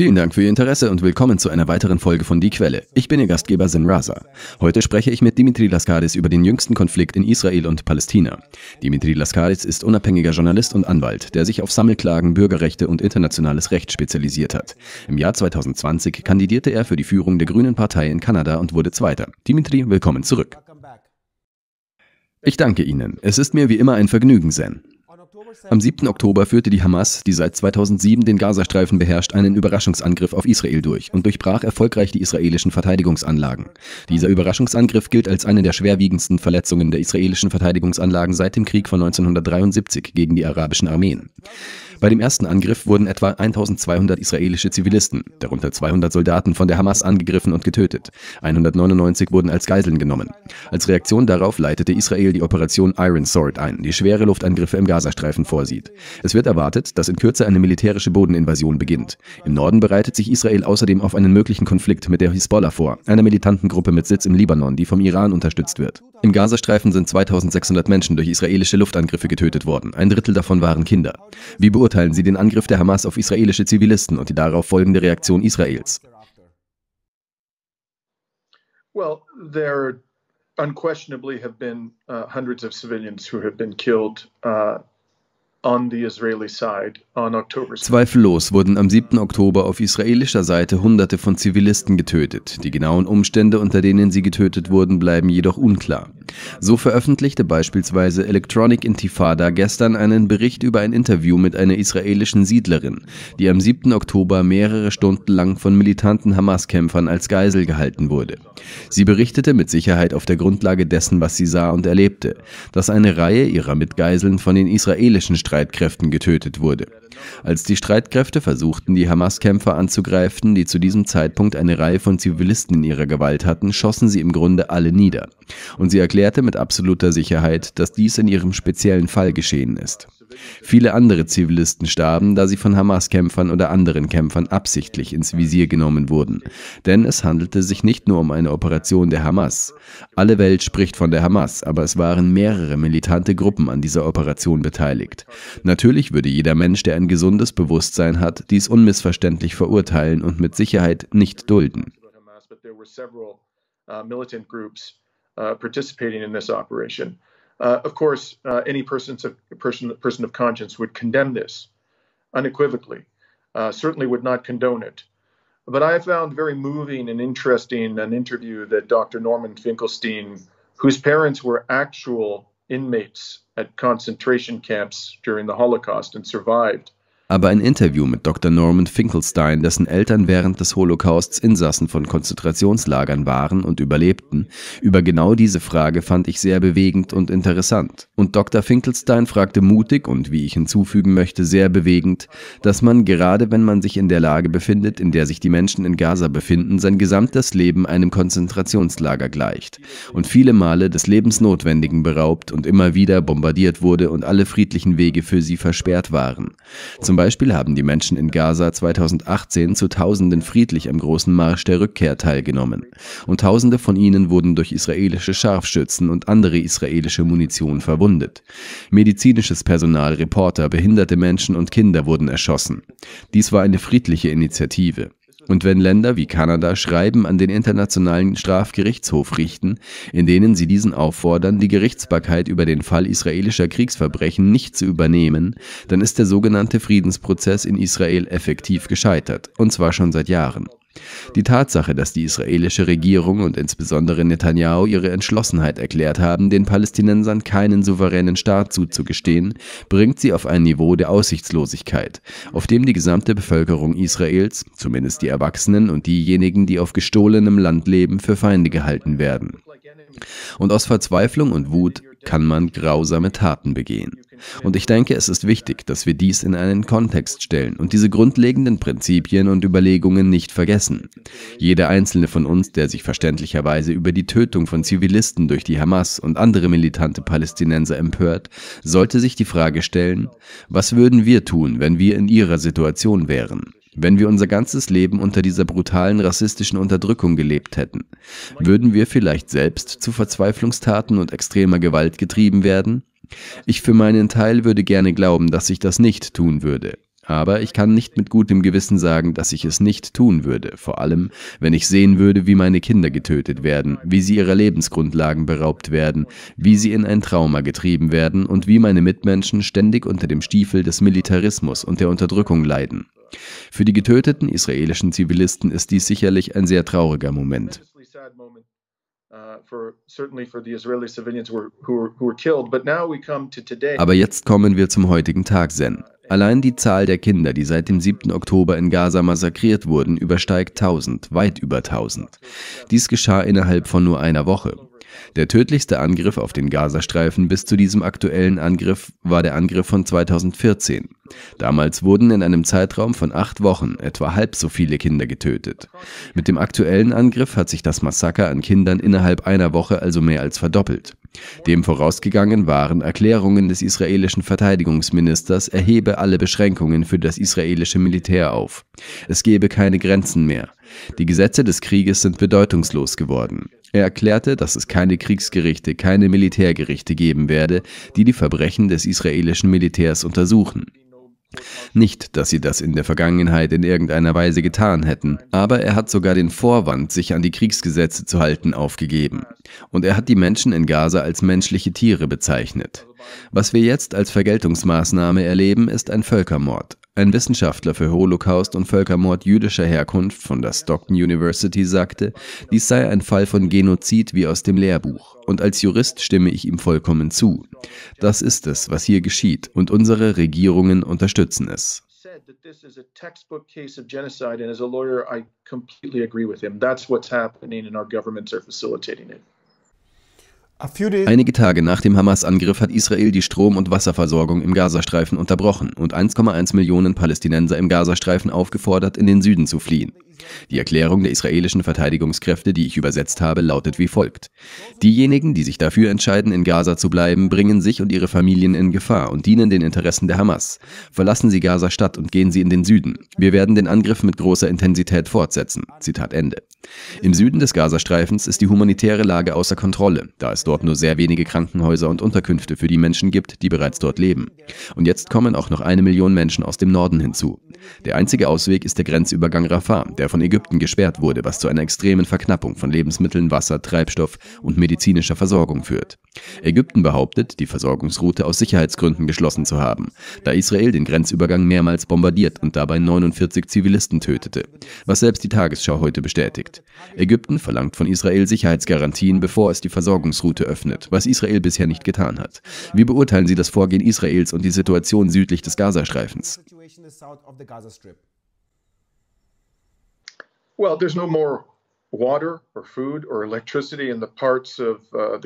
Vielen Dank für Ihr Interesse und willkommen zu einer weiteren Folge von Die Quelle. Ich bin Ihr Gastgeber Zen Raza. Heute spreche ich mit Dimitri Laskaris über den jüngsten Konflikt in Israel und Palästina. Dimitri Laskaris ist unabhängiger Journalist und Anwalt, der sich auf Sammelklagen, Bürgerrechte und internationales Recht spezialisiert hat. Im Jahr 2020 kandidierte er für die Führung der Grünen Partei in Kanada und wurde Zweiter. Dimitri, willkommen zurück. Ich danke Ihnen. Es ist mir wie immer ein Vergnügen, Zen. Am 7. Oktober führte die Hamas, die seit 2007 den Gazastreifen beherrscht, einen Überraschungsangriff auf Israel durch und durchbrach erfolgreich die israelischen Verteidigungsanlagen. Dieser Überraschungsangriff gilt als eine der schwerwiegendsten Verletzungen der israelischen Verteidigungsanlagen seit dem Krieg von 1973 gegen die arabischen Armeen. Bei dem ersten Angriff wurden etwa 1200 israelische Zivilisten, darunter 200 Soldaten, von der Hamas angegriffen und getötet. 199 wurden als Geiseln genommen. Als Reaktion darauf leitete Israel die Operation Iron Sword ein, die schwere Luftangriffe im Gazastreifen vorsieht. Es wird erwartet, dass in Kürze eine militärische Bodeninvasion beginnt. Im Norden bereitet sich Israel außerdem auf einen möglichen Konflikt mit der Hisbollah vor, einer militanten Gruppe mit Sitz im Libanon, die vom Iran unterstützt wird. Im Gazastreifen sind 2600 Menschen durch israelische Luftangriffe getötet worden. Ein Drittel davon waren Kinder. Wie beurteilen Sie den Angriff der Hamas auf israelische Zivilisten und die darauf folgende Reaktion Israels? Well, there unquestionably have been uh, hundreds of civilians who have been killed uh, Zweifellos wurden am 7. Oktober auf israelischer Seite Hunderte von Zivilisten getötet. Die genauen Umstände, unter denen sie getötet wurden, bleiben jedoch unklar. So veröffentlichte beispielsweise Electronic Intifada gestern einen Bericht über ein Interview mit einer israelischen Siedlerin, die am 7. Oktober mehrere Stunden lang von militanten Hamas-Kämpfern als Geisel gehalten wurde. Sie berichtete mit Sicherheit auf der Grundlage dessen, was sie sah und erlebte, dass eine Reihe ihrer Mitgeiseln von den israelischen Streitkräften getötet wurde. Als die Streitkräfte versuchten, die Hamas-Kämpfer anzugreifen, die zu diesem Zeitpunkt eine Reihe von Zivilisten in ihrer Gewalt hatten, schossen sie im Grunde alle nieder. Und sie erklärte mit absoluter Sicherheit, dass dies in ihrem speziellen Fall geschehen ist. Viele andere Zivilisten starben, da sie von Hamas-Kämpfern oder anderen Kämpfern absichtlich ins Visier genommen wurden. Denn es handelte sich nicht nur um eine Operation der Hamas. Alle Welt spricht von der Hamas, aber es waren mehrere militante Gruppen an dieser Operation beteiligt. Natürlich würde jeder Mensch, der ein gesundes Bewusstsein hat, dies unmissverständlich verurteilen und mit Sicherheit nicht dulden. Uh, participating in this operation. Uh, of course, uh, any person, person, of conscience would condemn this unequivocally, uh, certainly would not condone it. But I found very moving and interesting an interview that Dr. Norman Finkelstein, whose parents were actual inmates at concentration camps during the Holocaust and survived, aber ein Interview mit Dr. Norman Finkelstein, dessen Eltern während des Holocausts Insassen von Konzentrationslagern waren und überlebten, über genau diese Frage fand ich sehr bewegend und interessant. Und Dr. Finkelstein fragte mutig und, wie ich hinzufügen möchte, sehr bewegend, dass man gerade wenn man sich in der Lage befindet, in der sich die Menschen in Gaza befinden, sein gesamtes Leben einem Konzentrationslager gleicht und viele Male des Lebensnotwendigen beraubt und immer wieder bombardiert wurde und alle friedlichen Wege für sie versperrt waren. Zum Beispiel haben die Menschen in Gaza 2018 zu Tausenden friedlich am großen Marsch der Rückkehr teilgenommen. Und Tausende von ihnen wurden durch israelische Scharfschützen und andere israelische Munition verwundet. Medizinisches Personal, Reporter, behinderte Menschen und Kinder wurden erschossen. Dies war eine friedliche Initiative. Und wenn Länder wie Kanada Schreiben an den Internationalen Strafgerichtshof richten, in denen sie diesen auffordern, die Gerichtsbarkeit über den Fall israelischer Kriegsverbrechen nicht zu übernehmen, dann ist der sogenannte Friedensprozess in Israel effektiv gescheitert, und zwar schon seit Jahren. Die Tatsache, dass die israelische Regierung und insbesondere Netanyahu ihre Entschlossenheit erklärt haben, den Palästinensern keinen souveränen Staat zuzugestehen, bringt sie auf ein Niveau der Aussichtslosigkeit, auf dem die gesamte Bevölkerung Israels, zumindest die Erwachsenen und diejenigen, die auf gestohlenem Land leben, für Feinde gehalten werden. Und aus Verzweiflung und Wut kann man grausame Taten begehen. Und ich denke, es ist wichtig, dass wir dies in einen Kontext stellen und diese grundlegenden Prinzipien und Überlegungen nicht vergessen. Jeder einzelne von uns, der sich verständlicherweise über die Tötung von Zivilisten durch die Hamas und andere militante Palästinenser empört, sollte sich die Frage stellen, was würden wir tun, wenn wir in ihrer Situation wären? Wenn wir unser ganzes Leben unter dieser brutalen rassistischen Unterdrückung gelebt hätten, würden wir vielleicht selbst zu Verzweiflungstaten und extremer Gewalt getrieben werden? Ich für meinen Teil würde gerne glauben, dass ich das nicht tun würde. Aber ich kann nicht mit gutem Gewissen sagen, dass ich es nicht tun würde, vor allem wenn ich sehen würde, wie meine Kinder getötet werden, wie sie ihrer Lebensgrundlagen beraubt werden, wie sie in ein Trauma getrieben werden und wie meine Mitmenschen ständig unter dem Stiefel des Militarismus und der Unterdrückung leiden. Für die getöteten israelischen Zivilisten ist dies sicherlich ein sehr trauriger Moment. Aber jetzt kommen wir zum heutigen Tag, Zen. Allein die Zahl der Kinder, die seit dem 7. Oktober in Gaza massakriert wurden, übersteigt 1000, weit über 1000. Dies geschah innerhalb von nur einer Woche. Der tödlichste Angriff auf den Gazastreifen bis zu diesem aktuellen Angriff war der Angriff von 2014. Damals wurden in einem Zeitraum von acht Wochen etwa halb so viele Kinder getötet. Mit dem aktuellen Angriff hat sich das Massaker an Kindern innerhalb einer Woche also mehr als verdoppelt. Dem vorausgegangen waren Erklärungen des israelischen Verteidigungsministers, er hebe alle Beschränkungen für das israelische Militär auf. Es gebe keine Grenzen mehr. Die Gesetze des Krieges sind bedeutungslos geworden. Er erklärte, dass es keine Kriegsgerichte, keine Militärgerichte geben werde, die die Verbrechen des israelischen Militärs untersuchen. Nicht, dass sie das in der Vergangenheit in irgendeiner Weise getan hätten, aber er hat sogar den Vorwand, sich an die Kriegsgesetze zu halten, aufgegeben. Und er hat die Menschen in Gaza als menschliche Tiere bezeichnet. Was wir jetzt als Vergeltungsmaßnahme erleben, ist ein Völkermord. Ein Wissenschaftler für Holocaust und Völkermord jüdischer Herkunft von der Stockton University sagte, dies sei ein Fall von Genozid wie aus dem Lehrbuch. Und als Jurist stimme ich ihm vollkommen zu. Das ist es, was hier geschieht, und unsere Regierungen unterstützen es. That's what's happening and our governments are facilitating it. Einige Tage nach dem Hamas-Angriff hat Israel die Strom- und Wasserversorgung im Gazastreifen unterbrochen und 1,1 Millionen Palästinenser im Gazastreifen aufgefordert, in den Süden zu fliehen. Die Erklärung der israelischen Verteidigungskräfte, die ich übersetzt habe, lautet wie folgt. Diejenigen, die sich dafür entscheiden, in Gaza zu bleiben, bringen sich und ihre Familien in Gefahr und dienen den Interessen der Hamas. Verlassen Sie Gaza-Stadt und gehen Sie in den Süden. Wir werden den Angriff mit großer Intensität fortsetzen. Zitat Ende. Im Süden des Gazastreifens ist die humanitäre Lage außer Kontrolle, da es dort nur sehr wenige Krankenhäuser und Unterkünfte für die Menschen gibt, die bereits dort leben. Und jetzt kommen auch noch eine Million Menschen aus dem Norden hinzu. Der einzige Ausweg ist der Grenzübergang Rafah, der von Ägypten gesperrt wurde, was zu einer extremen Verknappung von Lebensmitteln, Wasser, Treibstoff und medizinischer Versorgung führt. Ägypten behauptet, die Versorgungsroute aus Sicherheitsgründen geschlossen zu haben, da Israel den Grenzübergang mehrmals bombardiert und dabei 49 Zivilisten tötete, was selbst die Tagesschau heute bestätigt. Ägypten verlangt von Israel Sicherheitsgarantien, bevor es die Versorgungsroute öffnet, was Israel bisher nicht getan hat. Wie beurteilen Sie das Vorgehen Israels und die Situation südlich des Gazastreifens? Well, there's no more uh, uh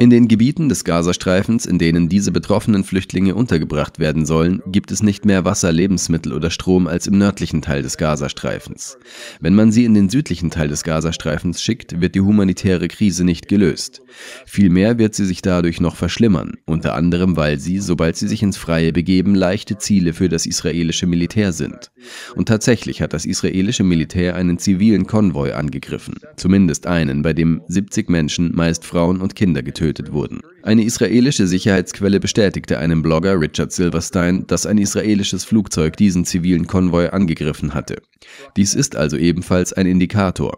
In den Gebieten des Gazastreifens, in denen diese betroffenen Flüchtlinge untergebracht werden sollen, gibt es nicht mehr Wasser, Lebensmittel oder Strom als im nördlichen Teil des Gazastreifens. Wenn man sie in den südlichen Teil des Gazastreifens schickt, wird die humanitäre Krise nicht gelöst. Vielmehr wird sie sich dadurch noch verschlimmern, unter anderem weil sie, sobald sie sich ins Freie begeben, leichte Ziele für das israelische Militär sind. Und tatsächlich hat das israelische Militär einen Zivil zivilen Konvoi angegriffen, zumindest einen, bei dem 70 Menschen, meist Frauen und Kinder, getötet wurden. Eine israelische Sicherheitsquelle bestätigte einem Blogger Richard Silverstein, dass ein israelisches Flugzeug diesen zivilen Konvoi angegriffen hatte. Dies ist also ebenfalls ein Indikator.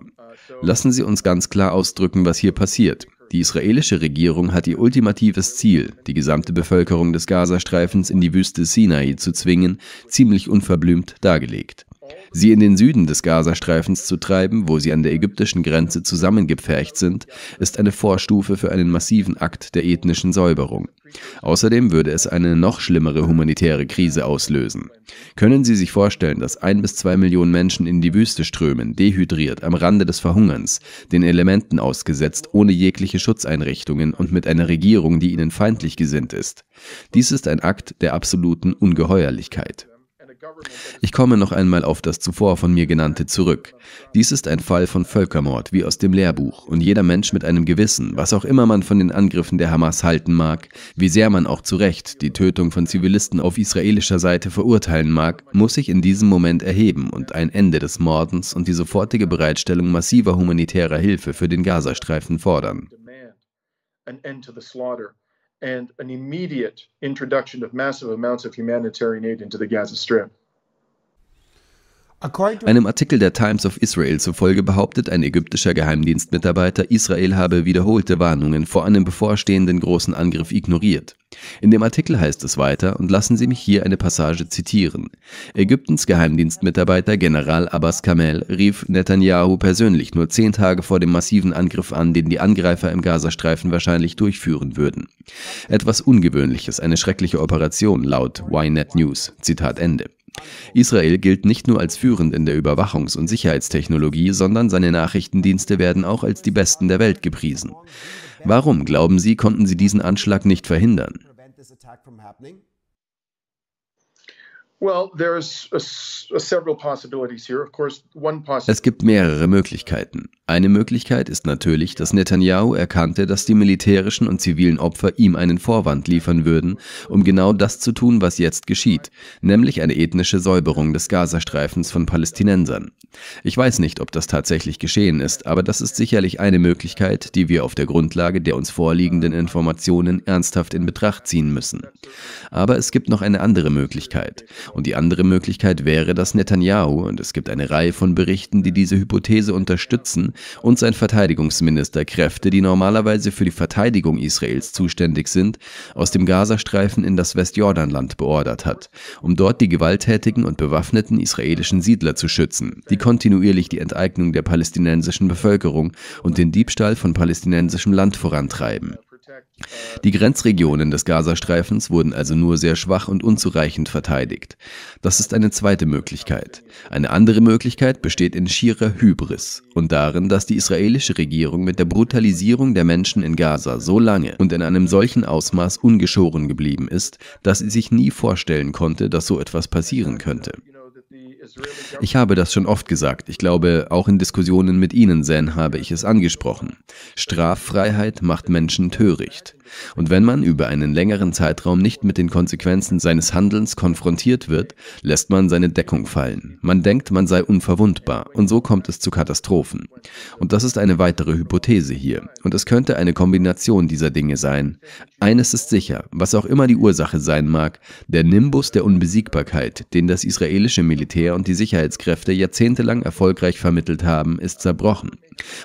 Lassen Sie uns ganz klar ausdrücken, was hier passiert. Die israelische Regierung hat ihr ultimatives Ziel, die gesamte Bevölkerung des Gazastreifens in die Wüste Sinai zu zwingen, ziemlich unverblümt dargelegt sie in den Süden des Gazastreifens zu treiben, wo sie an der ägyptischen Grenze zusammengepfercht sind, ist eine Vorstufe für einen massiven Akt der ethnischen Säuberung. Außerdem würde es eine noch schlimmere humanitäre Krise auslösen. Können Sie sich vorstellen, dass ein bis zwei Millionen Menschen in die Wüste strömen, dehydriert, am Rande des Verhungerns, den Elementen ausgesetzt, ohne jegliche Schutzeinrichtungen und mit einer Regierung, die ihnen feindlich gesinnt ist? Dies ist ein Akt der absoluten Ungeheuerlichkeit. Ich komme noch einmal auf das zuvor von mir genannte zurück. Dies ist ein Fall von Völkermord, wie aus dem Lehrbuch, und jeder Mensch mit einem Gewissen, was auch immer man von den Angriffen der Hamas halten mag, wie sehr man auch zu Recht die Tötung von Zivilisten auf israelischer Seite verurteilen mag, muss sich in diesem Moment erheben und ein Ende des Mordens und die sofortige Bereitstellung massiver humanitärer Hilfe für den Gazastreifen fordern. and an immediate introduction of massive amounts of humanitarian aid into the Gaza Strip. Einem Artikel der Times of Israel zufolge behauptet ein ägyptischer Geheimdienstmitarbeiter, Israel habe wiederholte Warnungen vor einem bevorstehenden großen Angriff ignoriert. In dem Artikel heißt es weiter, und lassen Sie mich hier eine Passage zitieren. Ägyptens Geheimdienstmitarbeiter General Abbas Kamel rief Netanyahu persönlich nur zehn Tage vor dem massiven Angriff an, den die Angreifer im Gazastreifen wahrscheinlich durchführen würden. Etwas Ungewöhnliches, eine schreckliche Operation, laut Ynet News. Zitat Ende. Israel gilt nicht nur als führend in der Überwachungs- und Sicherheitstechnologie, sondern seine Nachrichtendienste werden auch als die besten der Welt gepriesen. Warum, glauben Sie, konnten sie diesen Anschlag nicht verhindern? Es gibt mehrere Möglichkeiten. Eine Möglichkeit ist natürlich, dass Netanyahu erkannte, dass die militärischen und zivilen Opfer ihm einen Vorwand liefern würden, um genau das zu tun, was jetzt geschieht, nämlich eine ethnische Säuberung des Gazastreifens von Palästinensern. Ich weiß nicht, ob das tatsächlich geschehen ist, aber das ist sicherlich eine Möglichkeit, die wir auf der Grundlage der uns vorliegenden Informationen ernsthaft in Betracht ziehen müssen. Aber es gibt noch eine andere Möglichkeit. Und die andere Möglichkeit wäre, dass Netanyahu, und es gibt eine Reihe von Berichten, die diese Hypothese unterstützen, und sein Verteidigungsminister Kräfte, die normalerweise für die Verteidigung Israels zuständig sind, aus dem Gazastreifen in das Westjordanland beordert hat, um dort die gewalttätigen und bewaffneten israelischen Siedler zu schützen, die kontinuierlich die Enteignung der palästinensischen Bevölkerung und den Diebstahl von palästinensischem Land vorantreiben. Die Grenzregionen des Gazastreifens wurden also nur sehr schwach und unzureichend verteidigt. Das ist eine zweite Möglichkeit. Eine andere Möglichkeit besteht in schierer Hybris und darin, dass die israelische Regierung mit der Brutalisierung der Menschen in Gaza so lange und in einem solchen Ausmaß ungeschoren geblieben ist, dass sie sich nie vorstellen konnte, dass so etwas passieren könnte. Ich habe das schon oft gesagt. Ich glaube, auch in Diskussionen mit Ihnen, Zen, habe ich es angesprochen. Straffreiheit macht Menschen töricht. Und wenn man über einen längeren Zeitraum nicht mit den Konsequenzen seines Handelns konfrontiert wird, lässt man seine Deckung fallen. Man denkt, man sei unverwundbar. Und so kommt es zu Katastrophen. Und das ist eine weitere Hypothese hier. Und es könnte eine Kombination dieser Dinge sein. Eines ist sicher, was auch immer die Ursache sein mag, der Nimbus der Unbesiegbarkeit, den das israelische Militär und die Sicherheitskräfte jahrzehntelang erfolgreich vermittelt haben, ist zerbrochen.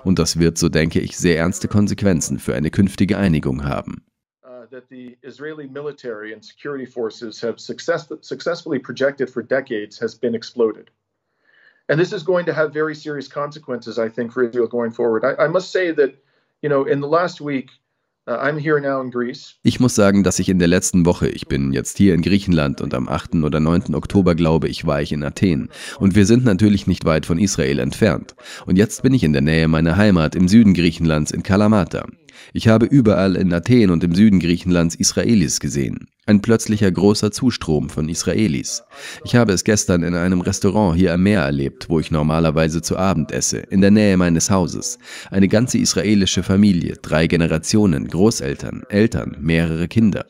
Und das wird, so denke ich, sehr ernste Konsequenzen für eine künftige Einigung haben. Uh, that the Israeli military and security forces have success successfully projected for decades has been exploded. And this is going to have very serious consequences, I think, for Israel going forward. I, I must say that, you know, in the last week, ich muss sagen, dass ich in der letzten Woche, ich bin jetzt hier in Griechenland und am 8. oder 9. Oktober, glaube ich, war ich in Athen. Und wir sind natürlich nicht weit von Israel entfernt. Und jetzt bin ich in der Nähe meiner Heimat im Süden Griechenlands in Kalamata. Ich habe überall in Athen und im Süden Griechenlands Israelis gesehen. Ein plötzlicher großer Zustrom von Israelis. Ich habe es gestern in einem Restaurant hier am Meer erlebt, wo ich normalerweise zu Abend esse, in der Nähe meines Hauses. Eine ganze israelische Familie, drei Generationen, Großeltern, Eltern, mehrere Kinder.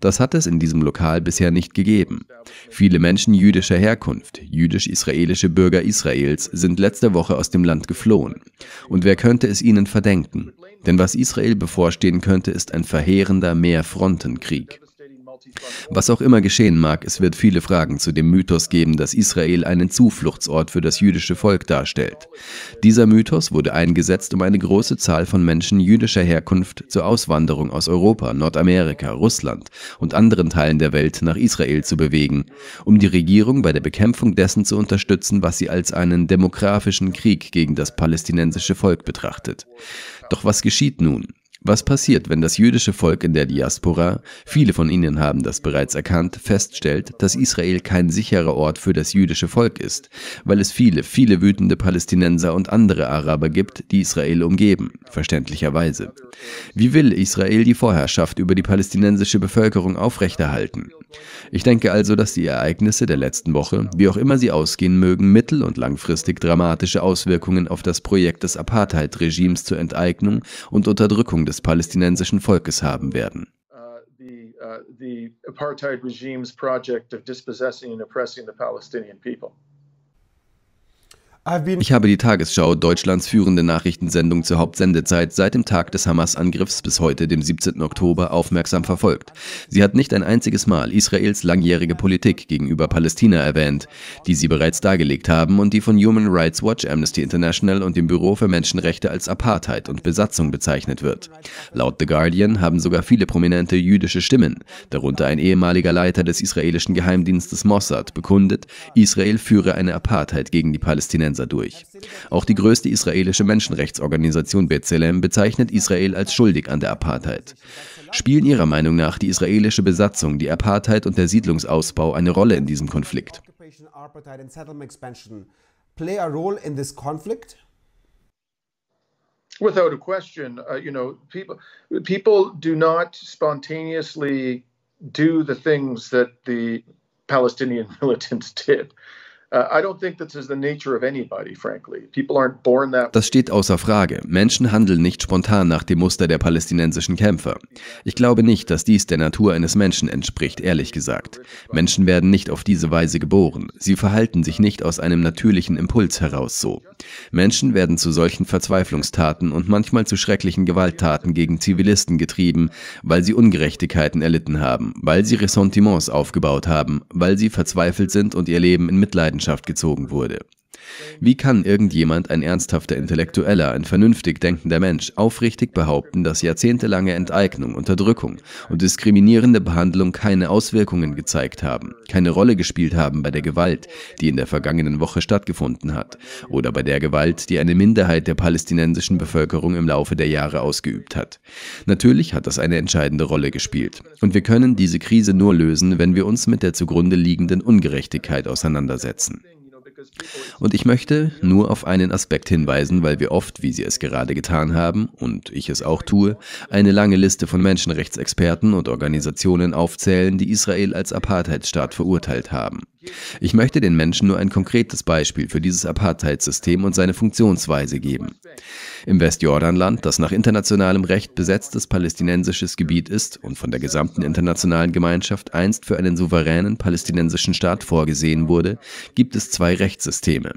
Das hat es in diesem Lokal bisher nicht gegeben. Viele Menschen jüdischer Herkunft, jüdisch-israelische Bürger Israels, sind letzte Woche aus dem Land geflohen. Und wer könnte es ihnen verdenken? Denn was Israel bevorstehen könnte, ist ein verheerender Mehrfrontenkrieg. Was auch immer geschehen mag, es wird viele Fragen zu dem Mythos geben, dass Israel einen Zufluchtsort für das jüdische Volk darstellt. Dieser Mythos wurde eingesetzt, um eine große Zahl von Menschen jüdischer Herkunft zur Auswanderung aus Europa, Nordamerika, Russland und anderen Teilen der Welt nach Israel zu bewegen, um die Regierung bei der Bekämpfung dessen zu unterstützen, was sie als einen demografischen Krieg gegen das palästinensische Volk betrachtet. Doch was geschieht nun? Was passiert, wenn das jüdische Volk in der Diaspora, viele von ihnen haben das bereits erkannt, feststellt, dass Israel kein sicherer Ort für das jüdische Volk ist, weil es viele, viele wütende Palästinenser und andere Araber gibt, die Israel umgeben, verständlicherweise. Wie will Israel die Vorherrschaft über die palästinensische Bevölkerung aufrechterhalten? Ich denke also, dass die Ereignisse der letzten Woche, wie auch immer sie ausgehen mögen, mittel- und langfristig dramatische Auswirkungen auf das Projekt des Apartheid-Regimes zur Enteignung und Unterdrückung des palästinensischen Volkes haben werden. Uh, uh, the apartheid the. Ich habe die Tagesschau, Deutschlands führende Nachrichtensendung zur Hauptsendezeit, seit dem Tag des Hamas-Angriffs bis heute, dem 17. Oktober, aufmerksam verfolgt. Sie hat nicht ein einziges Mal Israels langjährige Politik gegenüber Palästina erwähnt, die Sie bereits dargelegt haben und die von Human Rights Watch, Amnesty International und dem Büro für Menschenrechte als Apartheid und Besatzung bezeichnet wird. Laut The Guardian haben sogar viele prominente jüdische Stimmen, darunter ein ehemaliger Leiter des israelischen Geheimdienstes Mossad, bekundet, Israel führe eine Apartheid gegen die Palästinenser Palästinenser durch. Auch die größte israelische Menschenrechtsorganisation B'Tselem bezeichnet Israel als schuldig an der Apartheid. Spielen Ihrer Meinung nach die israelische Besatzung, die Apartheid und der Siedlungsausbau eine Rolle in diesem Konflikt? Without a question, uh, you know, people people do not spontaneously do the things that the Palestinian militants did. Uh, das steht außer Frage. Menschen handeln nicht spontan nach dem Muster der palästinensischen Kämpfer. Ich glaube nicht, dass dies der Natur eines Menschen entspricht, ehrlich gesagt. Menschen werden nicht auf diese Weise geboren. Sie verhalten sich nicht aus einem natürlichen Impuls heraus so. Menschen werden zu solchen Verzweiflungstaten und manchmal zu schrecklichen Gewalttaten gegen Zivilisten getrieben, weil sie Ungerechtigkeiten erlitten haben, weil sie Ressentiments aufgebaut haben, weil sie verzweifelt sind und ihr Leben in Mitleiden Leidenschaft gezogen wurde. Wie kann irgendjemand, ein ernsthafter Intellektueller, ein vernünftig denkender Mensch, aufrichtig behaupten, dass jahrzehntelange Enteignung, Unterdrückung und diskriminierende Behandlung keine Auswirkungen gezeigt haben, keine Rolle gespielt haben bei der Gewalt, die in der vergangenen Woche stattgefunden hat, oder bei der Gewalt, die eine Minderheit der palästinensischen Bevölkerung im Laufe der Jahre ausgeübt hat? Natürlich hat das eine entscheidende Rolle gespielt. Und wir können diese Krise nur lösen, wenn wir uns mit der zugrunde liegenden Ungerechtigkeit auseinandersetzen. Und ich möchte nur auf einen Aspekt hinweisen, weil wir oft, wie Sie es gerade getan haben, und ich es auch tue, eine lange Liste von Menschenrechtsexperten und Organisationen aufzählen, die Israel als Apartheidsstaat verurteilt haben. Ich möchte den Menschen nur ein konkretes Beispiel für dieses Apartheidssystem und seine Funktionsweise geben. Im Westjordanland, das nach internationalem Recht besetztes palästinensisches Gebiet ist und von der gesamten internationalen Gemeinschaft einst für einen souveränen palästinensischen Staat vorgesehen wurde, gibt es zwei Rechtssysteme.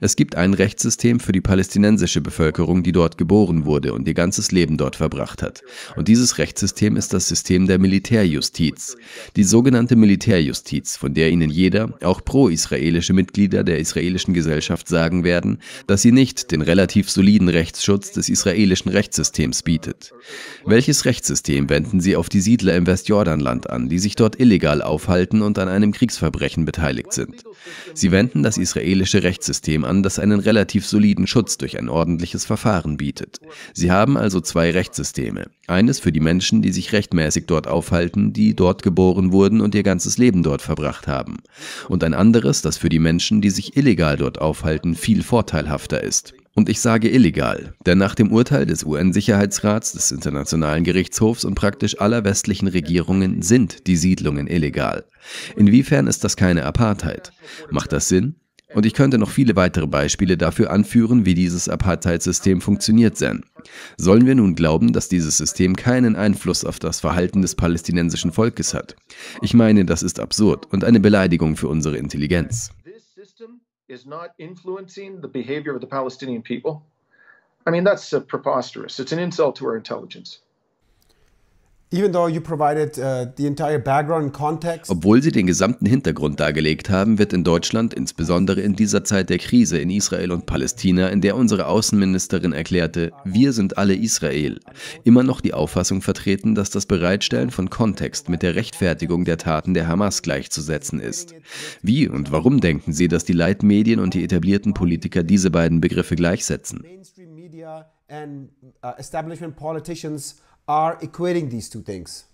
Es gibt ein Rechtssystem für die palästinensische Bevölkerung, die dort geboren wurde und ihr ganzes Leben dort verbracht hat. Und dieses Rechtssystem ist das System der Militärjustiz. Die sogenannte Militärjustiz, von der Ihnen jeder, auch pro-israelische Mitglieder der israelischen Gesellschaft sagen werden, dass sie nicht den relativ soliden Rechtsschutz des israelischen Rechtssystems bietet. Welches Rechtssystem wenden Sie auf die Siedler im Westjordanland an, die sich dort illegal aufhalten und an einem Kriegsverbrechen beteiligt sind? Sie wenden das israelische Rechtssystem Rechtssystem an, das einen relativ soliden Schutz durch ein ordentliches Verfahren bietet. Sie haben also zwei Rechtssysteme. Eines für die Menschen, die sich rechtmäßig dort aufhalten, die dort geboren wurden und ihr ganzes Leben dort verbracht haben. Und ein anderes, das für die Menschen, die sich illegal dort aufhalten, viel vorteilhafter ist. Und ich sage illegal, denn nach dem Urteil des UN-Sicherheitsrats, des Internationalen Gerichtshofs und praktisch aller westlichen Regierungen sind die Siedlungen illegal. Inwiefern ist das keine Apartheid? Macht das Sinn? Und ich könnte noch viele weitere Beispiele dafür anführen, wie dieses Apartheid-System funktioniert sein. Sollen wir nun glauben, dass dieses System keinen Einfluss auf das Verhalten des palästinensischen Volkes hat? Ich meine, das ist absurd und eine Beleidigung für unsere Intelligenz. I mean, that's preposterous. It's an insult to our intelligence. Uh, Obwohl sie den gesamten Hintergrund dargelegt haben, wird in Deutschland, insbesondere in dieser Zeit der Krise in Israel und Palästina, in der unsere Außenministerin erklärte, wir sind alle Israel, immer noch die Auffassung vertreten, dass das Bereitstellen von Kontext mit der Rechtfertigung der Taten der Hamas gleichzusetzen ist. Wie und warum denken Sie, dass die Leitmedien und die etablierten Politiker diese beiden Begriffe gleichsetzen? Are equating these two things?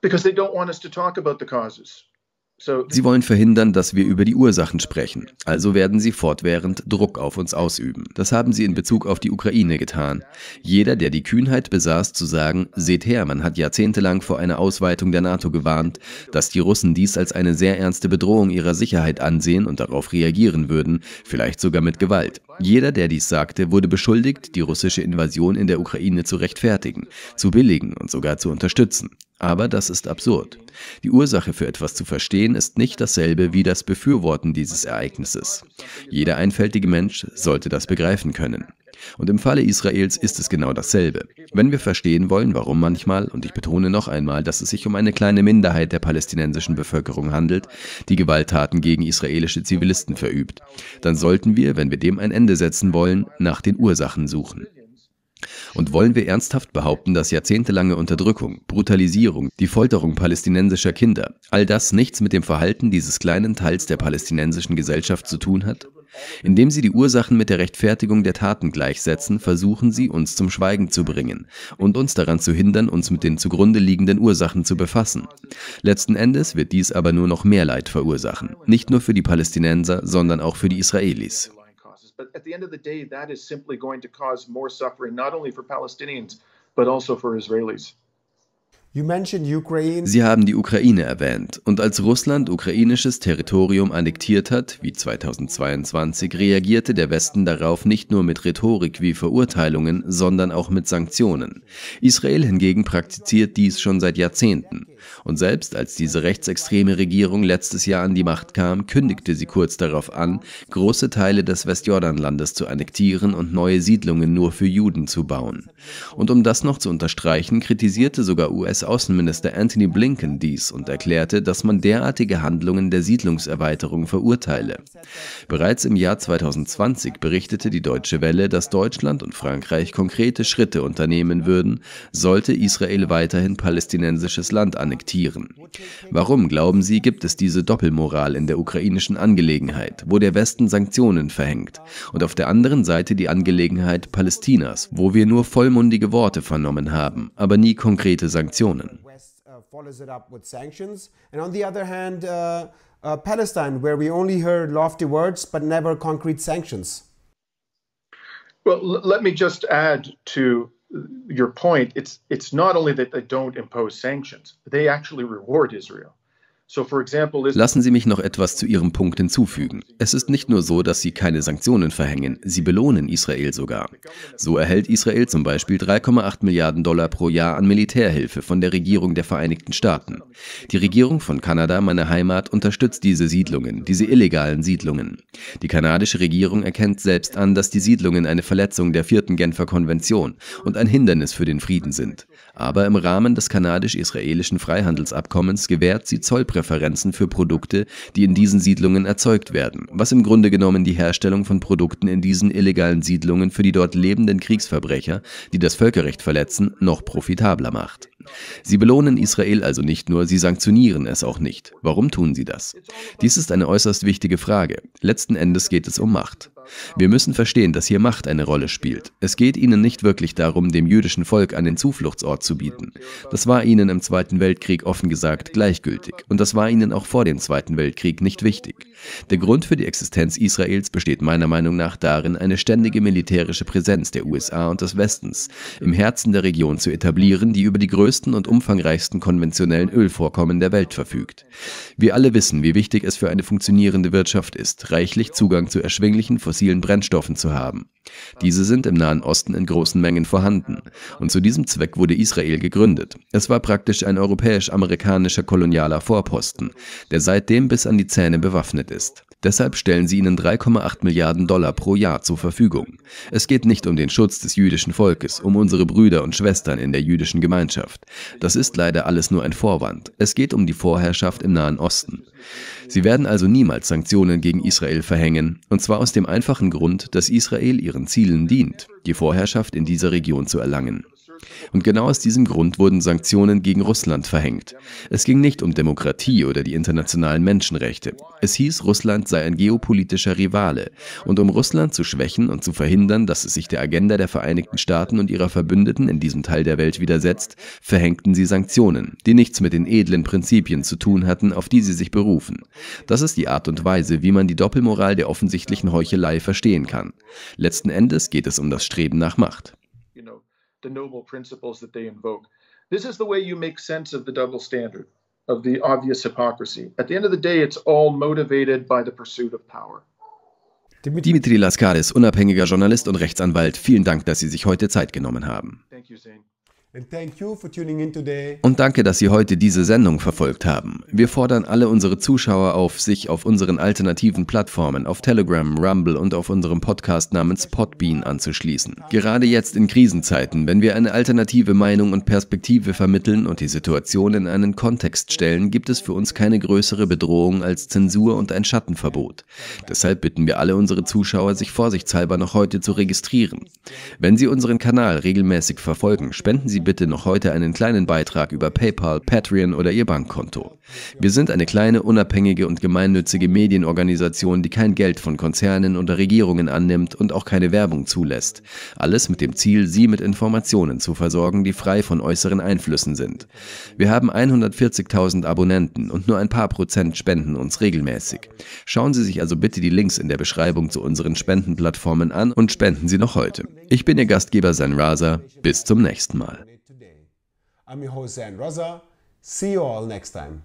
Because they don't want us to talk about the causes. Sie wollen verhindern, dass wir über die Ursachen sprechen. Also werden sie fortwährend Druck auf uns ausüben. Das haben sie in Bezug auf die Ukraine getan. Jeder, der die Kühnheit besaß, zu sagen, seht her, man hat jahrzehntelang vor einer Ausweitung der NATO gewarnt, dass die Russen dies als eine sehr ernste Bedrohung ihrer Sicherheit ansehen und darauf reagieren würden, vielleicht sogar mit Gewalt. Jeder, der dies sagte, wurde beschuldigt, die russische Invasion in der Ukraine zu rechtfertigen, zu billigen und sogar zu unterstützen. Aber das ist absurd. Die Ursache für etwas zu verstehen ist nicht dasselbe wie das Befürworten dieses Ereignisses. Jeder einfältige Mensch sollte das begreifen können. Und im Falle Israels ist es genau dasselbe. Wenn wir verstehen wollen, warum manchmal, und ich betone noch einmal, dass es sich um eine kleine Minderheit der palästinensischen Bevölkerung handelt, die Gewalttaten gegen israelische Zivilisten verübt, dann sollten wir, wenn wir dem ein Ende setzen wollen, nach den Ursachen suchen. Und wollen wir ernsthaft behaupten, dass jahrzehntelange Unterdrückung, Brutalisierung, die Folterung palästinensischer Kinder, all das nichts mit dem Verhalten dieses kleinen Teils der palästinensischen Gesellschaft zu tun hat? Indem sie die Ursachen mit der Rechtfertigung der Taten gleichsetzen, versuchen sie, uns zum Schweigen zu bringen und uns daran zu hindern, uns mit den zugrunde liegenden Ursachen zu befassen. Letzten Endes wird dies aber nur noch mehr Leid verursachen, nicht nur für die Palästinenser, sondern auch für die Israelis. But also for Israelis. Sie haben die Ukraine erwähnt. Und als Russland ukrainisches Territorium annektiert hat, wie 2022, reagierte der Westen darauf nicht nur mit Rhetorik wie Verurteilungen, sondern auch mit Sanktionen. Israel hingegen praktiziert dies schon seit Jahrzehnten. Und selbst als diese rechtsextreme Regierung letztes Jahr an die Macht kam, kündigte sie kurz darauf an, große Teile des Westjordanlandes zu annektieren und neue Siedlungen nur für Juden zu bauen. Und um das noch zu unterstreichen, kritisierte sogar US-Außenminister Anthony Blinken dies und erklärte, dass man derartige Handlungen der Siedlungserweiterung verurteile. Bereits im Jahr 2020 berichtete die Deutsche Welle, dass Deutschland und Frankreich konkrete Schritte unternehmen würden, sollte Israel weiterhin palästinensisches Land annektieren annektieren. Warum, glauben Sie, gibt es diese Doppelmoral in der ukrainischen Angelegenheit, wo der Westen Sanktionen verhängt, und auf der anderen Seite die Angelegenheit Palästinas, wo wir nur vollmundige Worte vernommen haben, aber nie konkrete Sanktionen? Uh, Palestine, where we only heard lofty words but never concrete sanctions. Well, let me just add to your point, it's it's not only that they don't impose sanctions, they actually reward Israel. Lassen Sie mich noch etwas zu Ihrem Punkt hinzufügen. Es ist nicht nur so, dass Sie keine Sanktionen verhängen, Sie belohnen Israel sogar. So erhält Israel zum Beispiel 3,8 Milliarden Dollar pro Jahr an Militärhilfe von der Regierung der Vereinigten Staaten. Die Regierung von Kanada, meine Heimat, unterstützt diese Siedlungen, diese illegalen Siedlungen. Die kanadische Regierung erkennt selbst an, dass die Siedlungen eine Verletzung der vierten Genfer Konvention und ein Hindernis für den Frieden sind. Aber im Rahmen des kanadisch-israelischen Freihandelsabkommens gewährt sie Zollpräferenzen Präferenzen für Produkte, die in diesen Siedlungen erzeugt werden, was im Grunde genommen die Herstellung von Produkten in diesen illegalen Siedlungen für die dort lebenden Kriegsverbrecher, die das Völkerrecht verletzen, noch profitabler macht. Sie belohnen Israel also nicht nur, sie sanktionieren es auch nicht. Warum tun sie das? Dies ist eine äußerst wichtige Frage. Letzten Endes geht es um Macht. Wir müssen verstehen, dass hier Macht eine Rolle spielt. Es geht ihnen nicht wirklich darum, dem jüdischen Volk einen Zufluchtsort zu bieten. Das war ihnen im Zweiten Weltkrieg offen gesagt gleichgültig. Und das war ihnen auch vor dem Zweiten Weltkrieg nicht wichtig. Der Grund für die Existenz Israels besteht meiner Meinung nach darin, eine ständige militärische Präsenz der USA und des Westens im Herzen der Region zu etablieren, die über die größten und umfangreichsten konventionellen Ölvorkommen der Welt verfügt. Wir alle wissen, wie wichtig es für eine funktionierende Wirtschaft ist, reichlich Zugang zu erschwinglichen fossilen fossilen Brennstoffen zu haben. Diese sind im Nahen Osten in großen Mengen vorhanden. Und zu diesem Zweck wurde Israel gegründet. Es war praktisch ein europäisch-amerikanischer kolonialer Vorposten, der seitdem bis an die Zähne bewaffnet ist. Deshalb stellen sie ihnen 3,8 Milliarden Dollar pro Jahr zur Verfügung. Es geht nicht um den Schutz des jüdischen Volkes, um unsere Brüder und Schwestern in der jüdischen Gemeinschaft. Das ist leider alles nur ein Vorwand. Es geht um die Vorherrschaft im Nahen Osten. Sie werden also niemals Sanktionen gegen Israel verhängen, und zwar aus dem einfachen Grund, dass Israel ihren Zielen dient, die Vorherrschaft in dieser Region zu erlangen. Und genau aus diesem Grund wurden Sanktionen gegen Russland verhängt. Es ging nicht um Demokratie oder die internationalen Menschenrechte. Es hieß, Russland sei ein geopolitischer Rivale. Und um Russland zu schwächen und zu verhindern, dass es sich der Agenda der Vereinigten Staaten und ihrer Verbündeten in diesem Teil der Welt widersetzt, verhängten sie Sanktionen, die nichts mit den edlen Prinzipien zu tun hatten, auf die sie sich berufen. Das ist die Art und Weise, wie man die Doppelmoral der offensichtlichen Heuchelei verstehen kann. Letzten Endes geht es um das Streben nach Macht. The noble principles that they invoke. This is the way you make sense of the double standard, of the obvious hypocrisy. At the end of the day, it's all motivated by the pursuit of power. Dimitri Laskaris, unabhängiger Journalist und Rechtsanwalt, vielen Dank, dass Sie sich heute Zeit genommen haben. Thank you, Zane. Und danke, dass Sie heute diese Sendung verfolgt haben. Wir fordern alle unsere Zuschauer auf, sich auf unseren alternativen Plattformen, auf Telegram, Rumble und auf unserem Podcast namens Podbean anzuschließen. Gerade jetzt in Krisenzeiten, wenn wir eine alternative Meinung und Perspektive vermitteln und die Situation in einen Kontext stellen, gibt es für uns keine größere Bedrohung als Zensur und ein Schattenverbot. Deshalb bitten wir alle unsere Zuschauer, sich vorsichtshalber noch heute zu registrieren. Wenn Sie unseren Kanal regelmäßig verfolgen, spenden Sie Sie bitte noch heute einen kleinen Beitrag über PayPal, Patreon oder Ihr Bankkonto. Wir sind eine kleine, unabhängige und gemeinnützige Medienorganisation, die kein Geld von Konzernen oder Regierungen annimmt und auch keine Werbung zulässt. Alles mit dem Ziel, Sie mit Informationen zu versorgen, die frei von äußeren Einflüssen sind. Wir haben 140.000 Abonnenten und nur ein paar Prozent spenden uns regelmäßig. Schauen Sie sich also bitte die Links in der Beschreibung zu unseren Spendenplattformen an und spenden Sie noch heute. Ich bin Ihr Gastgeber San Raza. Bis zum nächsten Mal. I'm your host, Zan Raza. See you all next time.